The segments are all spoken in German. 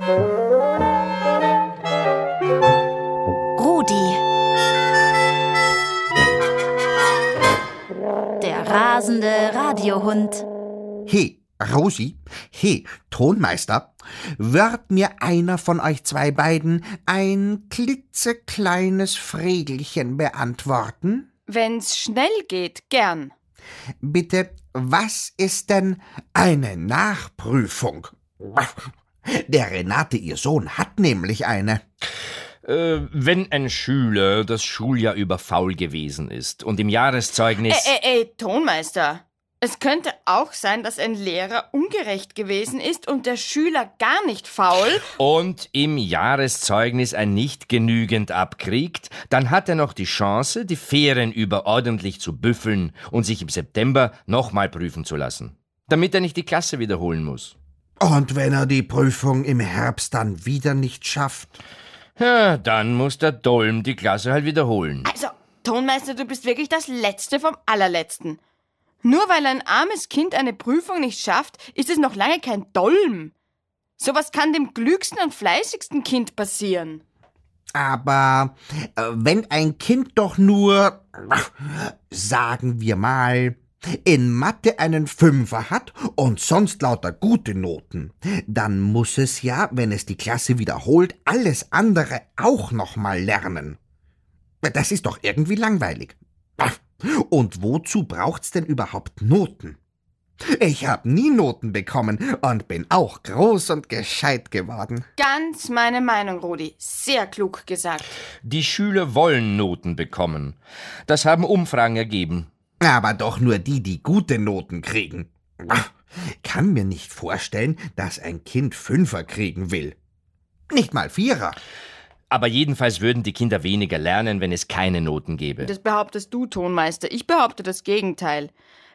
Rudi. Der rasende Radiohund. He, Rosi, he, Tonmeister, wird mir einer von euch zwei beiden ein klitzekleines Fregelchen beantworten? Wenn's schnell geht, gern. Bitte, was ist denn eine Nachprüfung? Der Renate, ihr Sohn, hat nämlich eine. Äh, wenn ein Schüler das Schuljahr über faul gewesen ist und im Jahreszeugnis. Ey, ey, ey, Tonmeister. Es könnte auch sein, dass ein Lehrer ungerecht gewesen ist und der Schüler gar nicht faul. Und im Jahreszeugnis ein nicht genügend abkriegt, dann hat er noch die Chance, die Ferien über ordentlich zu büffeln und sich im September nochmal prüfen zu lassen. Damit er nicht die Klasse wiederholen muss. Und wenn er die Prüfung im Herbst dann wieder nicht schafft? Ja, dann muss der Dolm die Klasse halt wiederholen. Also, Tonmeister, du bist wirklich das Letzte vom Allerletzten. Nur weil ein armes Kind eine Prüfung nicht schafft, ist es noch lange kein Dolm. Sowas kann dem klügsten und fleißigsten Kind passieren. Aber äh, wenn ein Kind doch nur, sagen wir mal, in Mathe einen Fünfer hat und sonst lauter gute Noten, dann muss es ja, wenn es die Klasse wiederholt, alles andere auch nochmal lernen. Das ist doch irgendwie langweilig. Und wozu braucht's denn überhaupt Noten? Ich hab nie Noten bekommen und bin auch groß und gescheit geworden. Ganz meine Meinung, Rudi. Sehr klug gesagt. Die Schüler wollen Noten bekommen. Das haben Umfragen ergeben. Aber doch nur die, die gute Noten kriegen. Kann mir nicht vorstellen, dass ein Kind Fünfer kriegen will. Nicht mal Vierer. Aber jedenfalls würden die Kinder weniger lernen, wenn es keine Noten gäbe. Das behauptest du, Tonmeister. Ich behaupte das Gegenteil.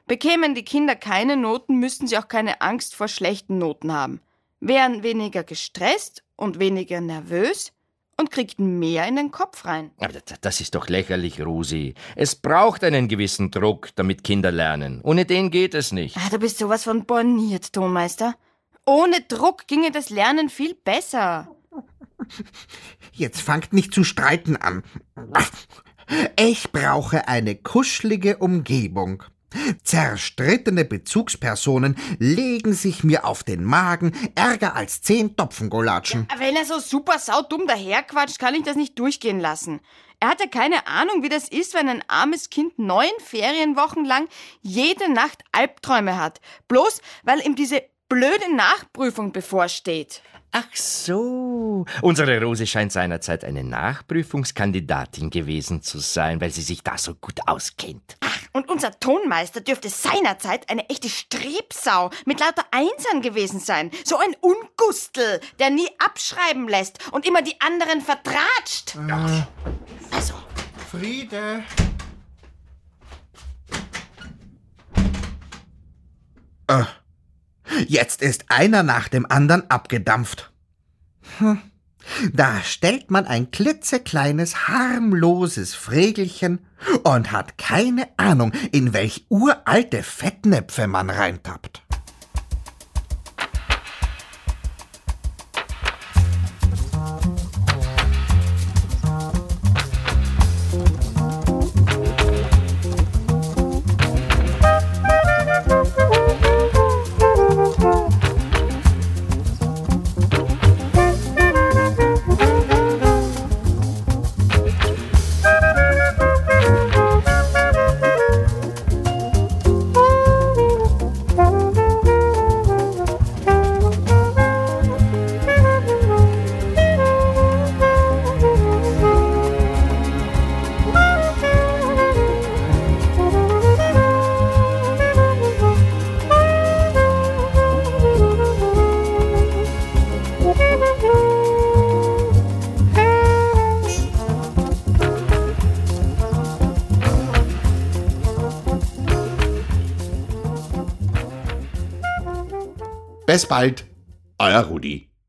Bekämen die Kinder keine Noten, müssten sie auch keine Angst vor schlechten Noten haben. Wären weniger gestresst und weniger nervös und kriegten mehr in den Kopf rein. Aber das- das ist doch lächerlich, Rosi. Es braucht einen gewissen Druck, damit Kinder lernen. Ohne den geht es nicht. Ah, du bist sowas von borniert, Tonmeister. Ohne Druck ginge das Lernen viel besser. Jetzt fangt nicht zu streiten an. Ich brauche eine kuschelige Umgebung. Zerstrittene Bezugspersonen legen sich mir auf den Magen, ärger als zehn Topfengolatschen. Wenn er so super saudumm daherquatscht, kann ich das nicht durchgehen lassen. Er hat ja keine Ahnung, wie das ist, wenn ein armes Kind neun Ferienwochen lang jede Nacht Albträume hat. Bloß, weil ihm diese blöde Nachprüfung bevorsteht. Ach so. Unsere Rose scheint seinerzeit eine Nachprüfungskandidatin gewesen zu sein, weil sie sich da so gut auskennt. Und unser Tonmeister dürfte seinerzeit eine echte Strebsau mit lauter Einsern gewesen sein. So ein Ungustel, der nie abschreiben lässt und immer die anderen vertratscht. Also, Friede. Äh, Jetzt ist einer nach dem anderen abgedampft. Hm. Da stellt man ein klitzekleines, harmloses Fregelchen und hat keine Ahnung, in welch uralte Fettnäpfe man reintappt. Bis bald, euer Rudi.